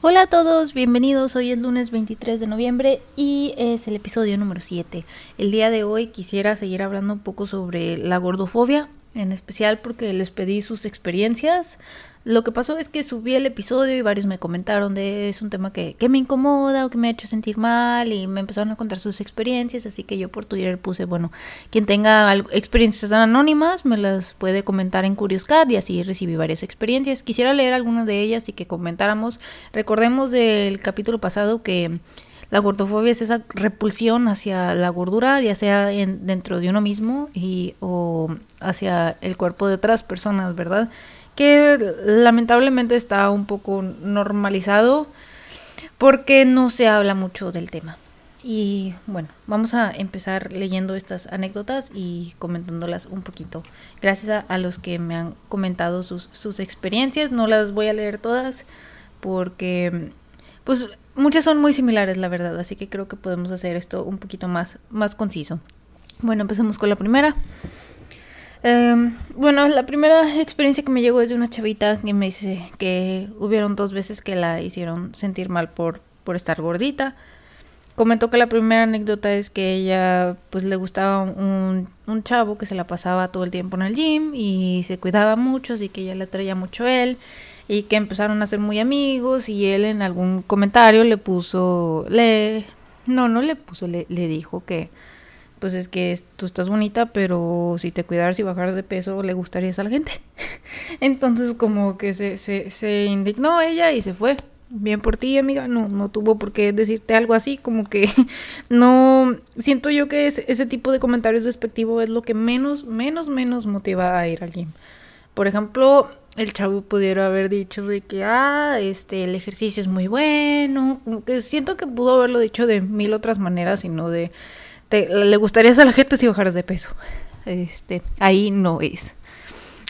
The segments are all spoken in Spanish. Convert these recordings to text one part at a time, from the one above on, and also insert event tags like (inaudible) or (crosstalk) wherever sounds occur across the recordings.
Hola a todos, bienvenidos. Hoy es lunes 23 de noviembre y es el episodio número 7. El día de hoy quisiera seguir hablando un poco sobre la gordofobia, en especial porque les pedí sus experiencias lo que pasó es que subí el episodio y varios me comentaron de es un tema que, que, me incomoda o que me ha hecho sentir mal y me empezaron a contar sus experiencias, así que yo por Twitter puse, bueno, quien tenga experiencias anónimas me las puede comentar en Curioscat y así recibí varias experiencias. Quisiera leer algunas de ellas y que comentáramos. Recordemos del capítulo pasado que la gordofobia es esa repulsión hacia la gordura, ya sea en, dentro de uno mismo y o hacia el cuerpo de otras personas, ¿verdad? Que lamentablemente está un poco normalizado porque no se habla mucho del tema. Y bueno, vamos a empezar leyendo estas anécdotas y comentándolas un poquito. Gracias a, los que me han comentado sus, sus, experiencias, no las voy a leer todas porque pues muchas son muy similares, la verdad, así que creo que podemos hacer esto un poquito más, más conciso. Bueno, empecemos con la primera. Em, bueno, la primera experiencia que me llegó es de una chavita que me dice que hubieron dos veces que la hicieron sentir mal por, por estar gordita. Comentó que la primera anécdota es que ella pues le gustaba un, un chavo que se la pasaba todo el tiempo en el gym y se cuidaba mucho, así que ella le traía mucho a él y que empezaron a ser muy amigos y él en algún comentario le puso, le, no, no le puso, le dijo que, pues es que tú estás bonita, pero si te cuidaras y bajaras de peso, le gustarías a la gente. (laughs) Entonces como que se, se, se indignó ella y se fue. Bien por ti, amiga, no, no tuvo por qué decirte algo así, como que (laughs) no, siento yo que ese, tipo de comentarios despectivos es lo que menos, menos, menos motiva a ir al gym. Por ejemplo, el chavo pudiera haber dicho de que, ah, este, el ejercicio es muy bueno, siento que pudo haberlo dicho de mil otras maneras y no de, le gustaría a la gente si bajaras de peso. Este, ahí no es.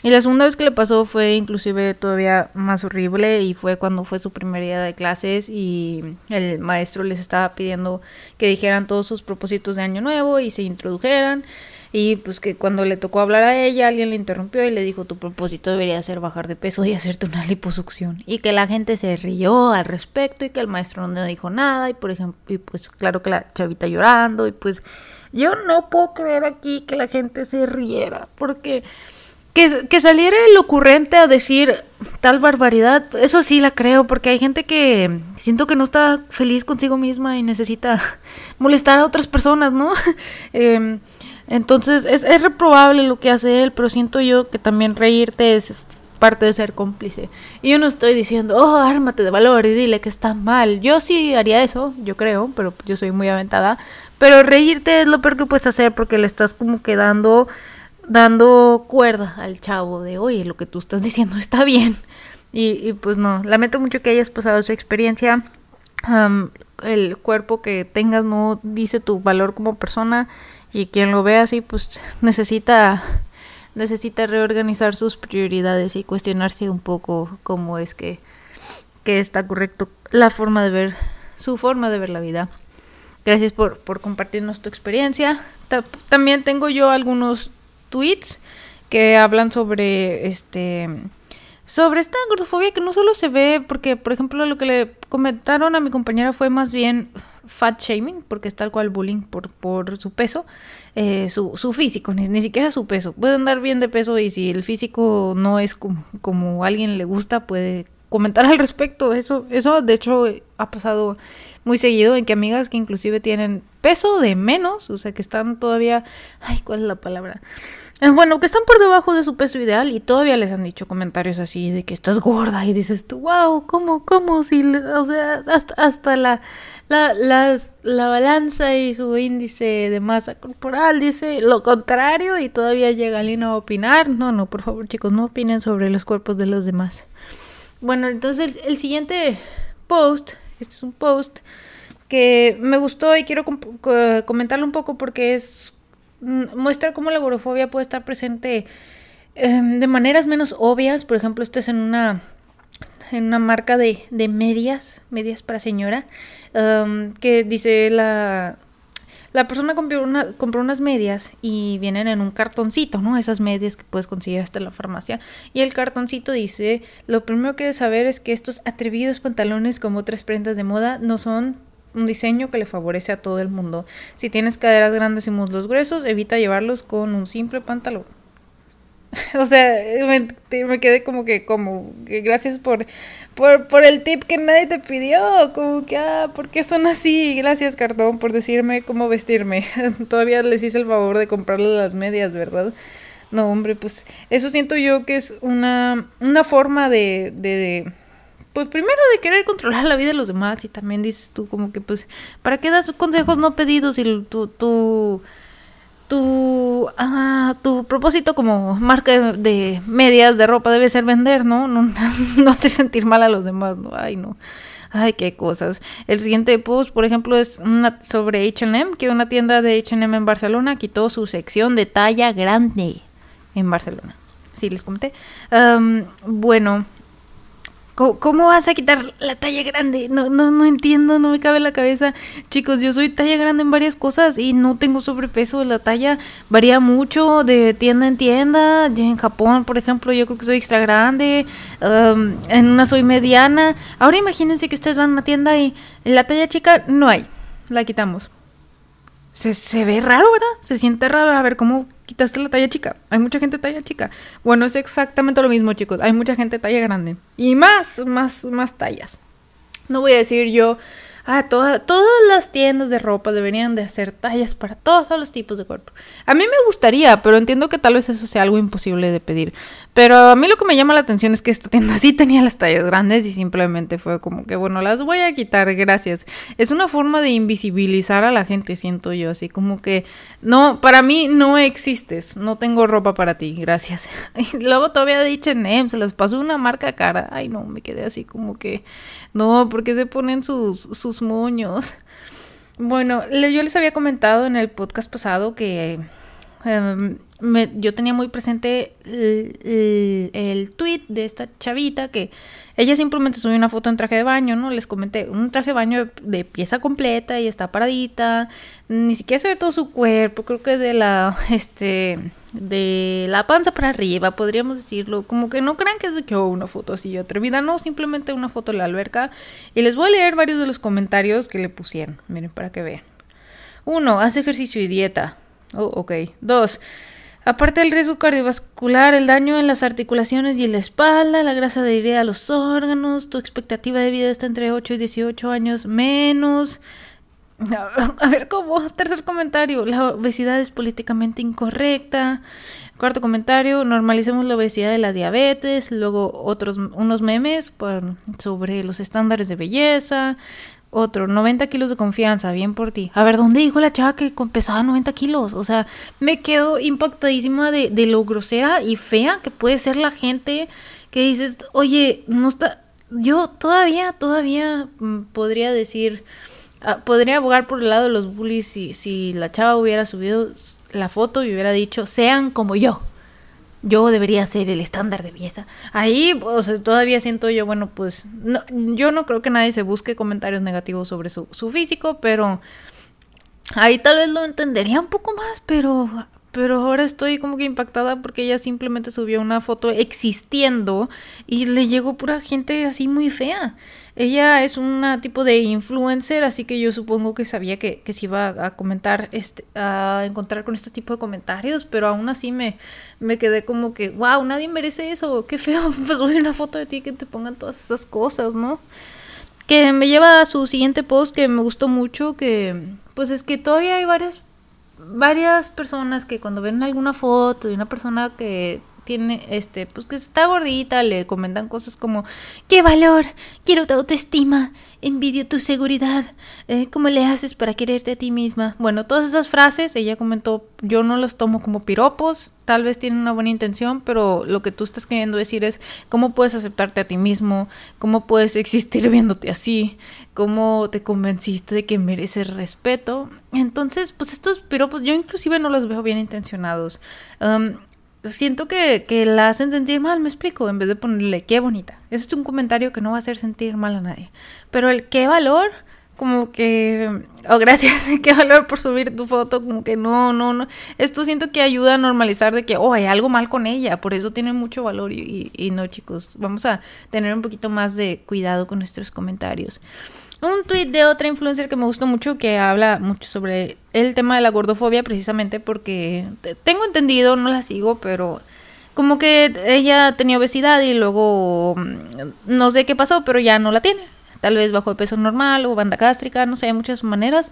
Y la segunda vez que le pasó fue inclusive todavía más horrible y fue cuando fue su primer día de clases y el maestro les estaba pidiendo que dijeran todos sus propósitos de año nuevo y se introdujeran y pues que cuando le tocó hablar a ella, alguien le interrumpió y le dijo, tu propósito debería ser bajar de peso y hacerte una liposucción. Y que la gente se rió al respecto y que el maestro no dijo nada y por ejemplo, y pues claro que la chavita llorando y pues yo no puedo creer aquí que la gente se riera porque... Que, que, saliera el ocurrente a decir tal barbaridad, eso sí la creo, porque hay gente que siento que no está feliz consigo misma y necesita molestar a otras personas, ¿no? (laughs) eh, entonces es, es reprobable lo que hace él, pero siento yo que también reírte es parte de ser cómplice. Y yo no estoy diciendo, oh, ármate de valor y dile que está mal. Yo sí haría eso, yo creo, pero yo soy muy aventada. Pero reírte es lo peor que puedes hacer porque le estás como quedando dando cuerda al chavo de, oye, lo que tú estás diciendo está bien. Y, y pues no, lamento mucho que hayas pasado esa experiencia. el cuerpo que tengas no dice tu valor como persona y quien lo ve así pues (laughs) necesita necesita reorganizar sus prioridades y cuestionarse un poco cómo es que, que está correcto la forma de ver su forma de ver la vida. Gracias por, por compartirnos tu experiencia. También tengo yo algunos tweets que hablan sobre este sobre esta gordofobia que no solo se ve porque por ejemplo lo que le comentaron a mi compañera fue más bien fat shaming, porque es tal cual bullying por, por su peso, eh, su, su, físico, ni, ni, siquiera su peso. Puede andar bien de peso y si el físico no es como, como a alguien le gusta, puede comentar al respecto. Eso, eso de hecho ha pasado muy seguido en que amigas que inclusive tienen peso de menos, o sea que están todavía, ay, ¿cuál es la palabra? Eh, bueno, que están por debajo de su peso ideal y todavía les han dicho comentarios así de que estás gorda y dices tú, wow, ¿cómo, cómo? Si, o sea, hasta, hasta la, la, la balanza y su índice de masa corporal dice lo contrario y todavía llega alguien a opinar. No, no, por favor chicos, no opinen sobre los cuerpos de los demás. Bueno, entonces el, siguiente post, este es un post que me gustó y quiero comentarlo un poco porque es muestra cómo la gorofobia puede estar presente em, de maneras menos obvias. Por ejemplo, esto es en una, en una marca de, de medias, medias para señora, em, que dice la, La persona compró, una, compró unas medias y vienen en un cartoncito, ¿no? Esas medias que puedes conseguir hasta la farmacia. Y el cartoncito dice, lo primero que debes saber es que estos atrevidos pantalones como otras prendas de moda no son un diseño que le favorece a todo el mundo. Si tienes caderas grandes y muslos gruesos, evita llevarlos con un simple pantalón. (laughs) o sea, me, quedé como que, como, que gracias por, por, por el tip que nadie te pidió. Como que, ah, ¿por qué son así? Gracias, cartón, por decirme cómo vestirme. (laughs) Todavía les hice el favor de comprarle las medias, ¿verdad? No, hombre, pues eso siento yo que es una, una forma de, de pues primero de querer controlar la vida de los demás y también dices tú como que pues, ¿para qué das consejos no pedidos y tu, tu, tu, ah, tu propósito como marca de, medias de ropa debe ser vender, ¿no? No, (laughs) no hacer sentir mal a los demás, ¿no? Ay, no. Ay, qué cosas. El siguiente post, por ejemplo, es una sobre H&M, que una tienda de H&M en Barcelona quitó su sección de talla grande en Barcelona. Sí, les comenté. bueno, ¿Cómo, vas a quitar la talla grande? No, no, no entiendo, no me cabe la cabeza. Chicos, yo soy talla grande en varias cosas y no tengo sobrepeso. La talla varía mucho de tienda en tienda. en Japón, por ejemplo, yo creo que soy extra grande. en una soy mediana. Ahora imagínense que ustedes van a una tienda y la talla chica no hay. La quitamos. Se, se ve raro, ¿verdad? Se siente raro. A ver, ¿cómo quitaste la talla chica. Hay mucha gente talla chica. Bueno, es exactamente lo mismo, chicos. Hay mucha gente talla grande. Y más, más, más tallas. No voy a decir yo Ah, todas las tiendas de ropa deberían de hacer tallas para todos los tipos de cuerpo. A mí me gustaría, pero entiendo que tal vez eso sea algo imposible de pedir. Pero a mí lo que me llama la atención es que esta tienda sí tenía las tallas grandes y simplemente fue como que, bueno, las voy a quitar, gracias. Es una forma de invisibilizar a la gente, siento yo, así como que, no, para mí no existes, no tengo ropa para ti, gracias. (laughs) Y luego todavía de H&M, se les pasó una marca cara. Ay, no, me quedé así como que, no, porque se ponen sus, sus moños. Bueno, yo les había comentado en el podcast pasado que em, yo tenía muy presente el, el, tweet de esta chavita que ella simplemente subió una foto en traje de baño, ¿no? Les comenté, un traje de baño de pieza completa y está paradita, ni siquiera se ve todo su cuerpo, creo que de la, (laughs) este, de la panza para arriba, podríamos decirlo. Como que no crean que es de que oh, una foto así atrevida, no, simplemente una foto de la alberca. Y les voy a leer varios de los comentarios que le pusieron. Miren, para que vean. Uno, hace ejercicio y dieta. Oh, ok. Dos, aparte del riesgo cardiovascular, el daño en las articulaciones y en la espalda, la grasa adherida a los órganos, tu expectativa de vida está entre 8 y 18 años menos. (laughs) A ver cómo. Tercer comentario. La obesidad es políticamente incorrecta. Cuarto comentario. Normalicemos la obesidad de la diabetes. Luego otros unos memes sobre los estándares de belleza. Otro, 90 kilos de confianza, bien por ti. A ver, ¿dónde dijo la chava que pesaba 90 kilos? O sea, me quedo impactadísima de, de lo grosera y fea que puede ser la gente que dices, oye, no está... Yo todavía, todavía mm, podría decir Ah, podría abogar por el lado de los bullies si, si la chava hubiera subido la foto y hubiera dicho, sean como yo. Yo debería ser el estándar de belleza. Ahí, sea, todavía siento yo, bueno, pues, no, yo no creo que nadie se busque comentarios negativos sobre su, su físico, pero ahí tal vez lo entendería un poco más, pero pero ahora estoy como que impactada porque ella simplemente subió una foto existiendo y le llegó pura gente así muy fea. Ella es una tipo de influencer, así que yo supongo que sabía que, que se iba a comentar, este, a encontrar con este tipo de comentarios, pero aún así me, me quedé como que, wow, nadie merece eso, qué feo, (laughs) pues subir una foto de ti que te pongan todas esas cosas, ¿no? Que me lleva a su siguiente post que me gustó mucho, que pues es que todavía hay varias varias personas que cuando ven alguna foto de una persona que tiene, este, pues que está gordita, le comentan cosas como, qué valor, quiero tu autoestima, envidio tu seguridad, eh, ¿cómo le haces para quererte a ti misma? Bueno, todas esas frases, ella comentó, yo no las tomo como piropos, tal vez tienen una buena intención, pero lo que tú estás queriendo decir es cómo puedes aceptarte a ti mismo, cómo puedes existir viéndote así, cómo te convenciste de que mereces respeto. Entonces, pues estos piropos yo inclusive no los veo bien intencionados siento que, que, la hacen sentir mal, me explico, en vez de ponerle qué bonita. Eso es un comentario que no va a hacer sentir mal a nadie. Pero el qué valor, como que, oh gracias, (laughs) qué valor por subir tu foto, como que no, no, no, esto siento que ayuda a normalizar de que, oh, hay algo mal con ella, por eso tiene mucho valor y, no chicos, vamos a tener un poquito más de cuidado con nuestros comentarios. Un tweet de otra influencer que me gustó mucho que habla mucho sobre el tema de la gordofobia precisamente porque tengo entendido, no la sigo, pero como que ella tenía obesidad y luego mm, no sé qué pasó, pero ya no la tiene. Tal vez bajo de peso normal o banda gástrica, no sé, hay muchas maneras.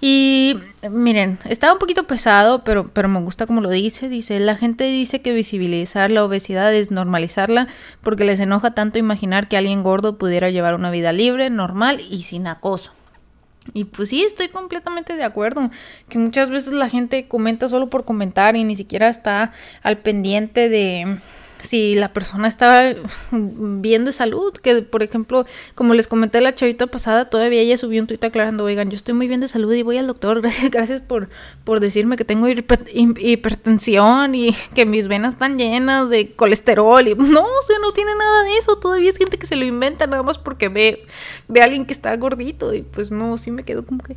Y miren, está un poquito pesado, pero, pero me gusta como lo dice. Dice, la gente dice que visibilizar la obesidad es normalizarla porque les enoja tanto imaginar que alguien gordo pudiera llevar una vida libre, normal y sin acoso. Y pues sí, estoy completamente de acuerdo. Que muchas veces la gente comenta solo por comentar y ni siquiera está al pendiente de, si la persona está bien de salud, que por ejemplo, como les comenté la chavita pasada, todavía ella subió un tuit aclarando, oigan, yo estoy muy bien de salud y voy al doctor, (laughs) gracias, gracias por, por decirme que tengo hipertensión y que mis venas están llenas de colesterol y no, o sea, no tiene nada de eso, todavía es gente que se lo inventa nada más porque ve, ve a alguien que está gordito y pues no, sí me quedo como que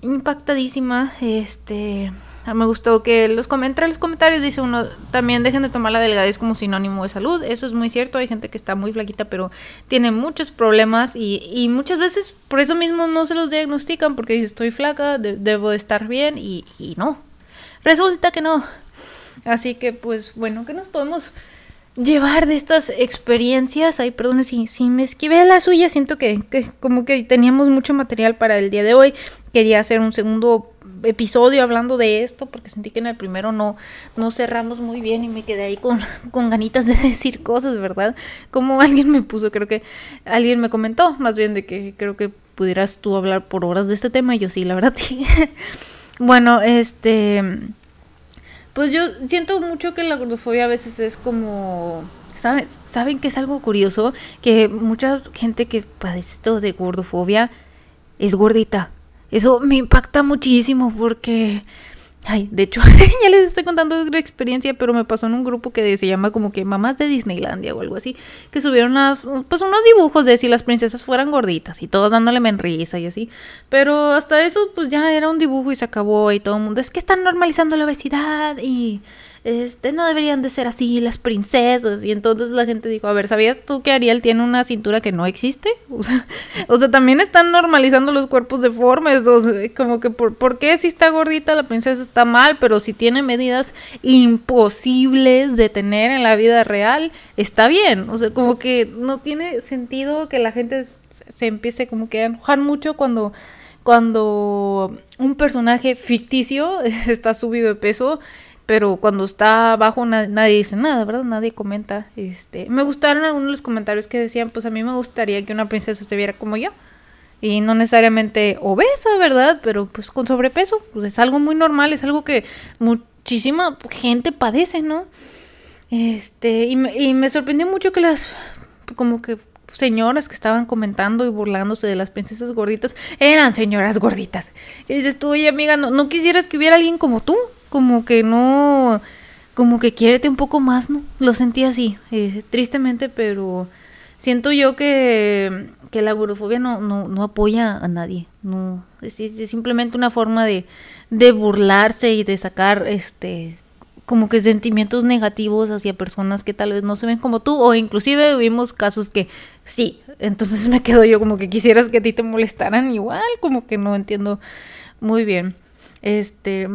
impactadísima, este... Ah, me gustó que los comentarios, los comentarios dice uno, también dejen de tomar la delgadez como sinónimo de salud. Eso es muy cierto, hay gente que está muy flaquita pero tiene muchos problemas y, muchas veces por eso mismo no se los diagnostican porque dice estoy flaca, debo de estar bien y, no. Resulta que no. Así que pues bueno, ¿qué nos podemos llevar de estas experiencias. Ay, perdón si, me esquivé la suya, siento que, como que teníamos mucho material para el día de hoy. Quería hacer un segundo episodio hablando de esto porque sentí que en el primero no, no cerramos muy bien y me quedé ahí con, (laughs) con ganitas de decir cosas, ¿verdad? Como alguien me puso, creo que alguien me comentó más bien de que creo que pudieras tú hablar por horas de este tema y yo sí, la verdad (laughs) sí. bueno, este pues yo siento mucho que la gordofobia a veces es como ¿saben? ¿Saben que es algo curioso? Que mucha gente que padece de gordofobia es gordita. Eso me impacta muchísimo porque Ay, de hecho, (laughs) ya les estoy contando otra experiencia, pero me pasó en un grupo que se llama como que Mamás de Disneylandia o algo así, que subieron pues unos dibujos de si las princesas fueran gorditas y todos dándole menrisa y así. Pero hasta eso, pues ya era un dibujo y se acabó y todo el mundo, es que están normalizando la obesidad y este, no deberían de ser así las princesas. Y entonces la gente dijo, a ver, ¿sabías tú que Ariel tiene una cintura que no existe? (laughs) O sea, también están normalizando los cuerpos deformes. O sea, como que, por, ¿por qué si está gordita la princesa está mal? Pero si tiene medidas imposibles de tener en la vida real, está bien. O sea, como que no tiene sentido que la gente se empiece como que a enojar mucho cuando cuando un personaje ficticio (laughs) está subido de peso pero cuando está abajo nadie dice nada, ¿verdad? Nadie comenta. Este, me gustaron algunos de los comentarios que decían, pues a mí me gustaría que una princesa se viera como yo. Y no necesariamente obesa, ¿verdad? Pero pues con sobrepeso, pues es algo muy normal, es algo que muchísima gente padece, ¿no? Este, y me, y me sorprendió mucho que las como que señoras que estaban comentando y burlándose de las princesas gorditas eran señoras gorditas. Y dices tú, oye amiga, no, no quisieras que hubiera alguien como tú como que no, como que quiérete un poco más, ¿no? Lo sentí así, eh, tristemente, pero siento yo que, que la agorofobia no, no, no apoya a nadie, no, es, es, simplemente una forma de, de burlarse y de sacar este como que sentimientos negativos hacia personas que tal vez no se ven como tú o inclusive vimos casos que sí, entonces (laughs) me quedo yo como que quisieras que a ti te molestaran igual, como que no entiendo muy bien. Este,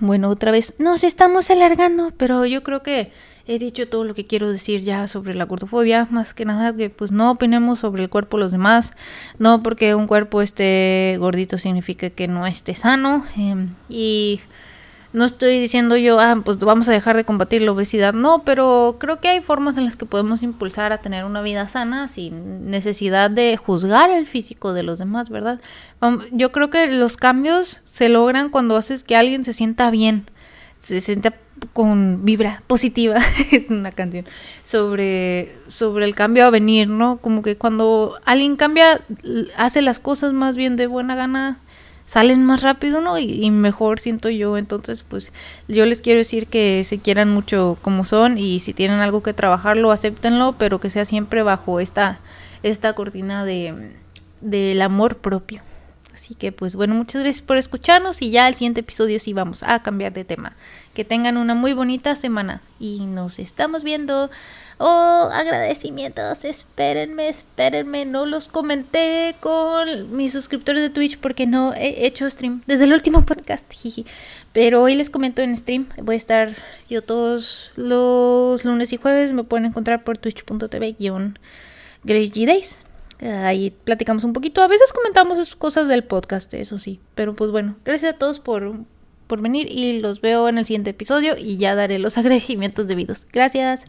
bueno, otra vez nos estamos alargando, pero yo creo que he dicho todo lo que quiero decir ya sobre la gordofobia, más que nada que pues no opinemos sobre el cuerpo de los demás, no porque un cuerpo esté gordito significa que no esté sano eh, y no estoy diciendo yo, ah, pues vamos a dejar de combatir la obesidad, no, pero creo que hay formas en las que podemos impulsar a tener una vida sana sin necesidad de juzgar el físico de los demás, ¿verdad? Yo creo que los cambios se logran cuando haces que alguien se sienta bien, se sienta con vibra positiva, (laughs) es una canción, sobre, sobre el cambio a venir, ¿no? Como que cuando alguien cambia, hace las cosas más bien de buena gana, salen más rápido, ¿no? Y, mejor siento yo. Entonces, pues yo les quiero decir que se quieran mucho como son y si tienen algo que trabajarlo, acéptenlo, pero que sea siempre bajo esta, esta cortina de, del amor propio. Así que pues bueno, muchas gracias por escucharnos y ya el siguiente episodio sí vamos a cambiar de tema. Que tengan una muy bonita semana y nos estamos viendo. Oh, agradecimientos, espérenme, espérenme, no los comenté con mis suscriptores de Twitch porque no he hecho stream desde el último podcast, (laughs) Pero hoy les comento en stream, voy a estar yo todos los lunes y jueves, me pueden encontrar por twitch.tv Days. Ahí platicamos un poquito. A veces comentamos cosas del podcast, eso sí. Pero pues bueno, gracias a todos por, por venir y los veo en el siguiente episodio y ya daré los (laughs) agradecimientos debidos. Gracias.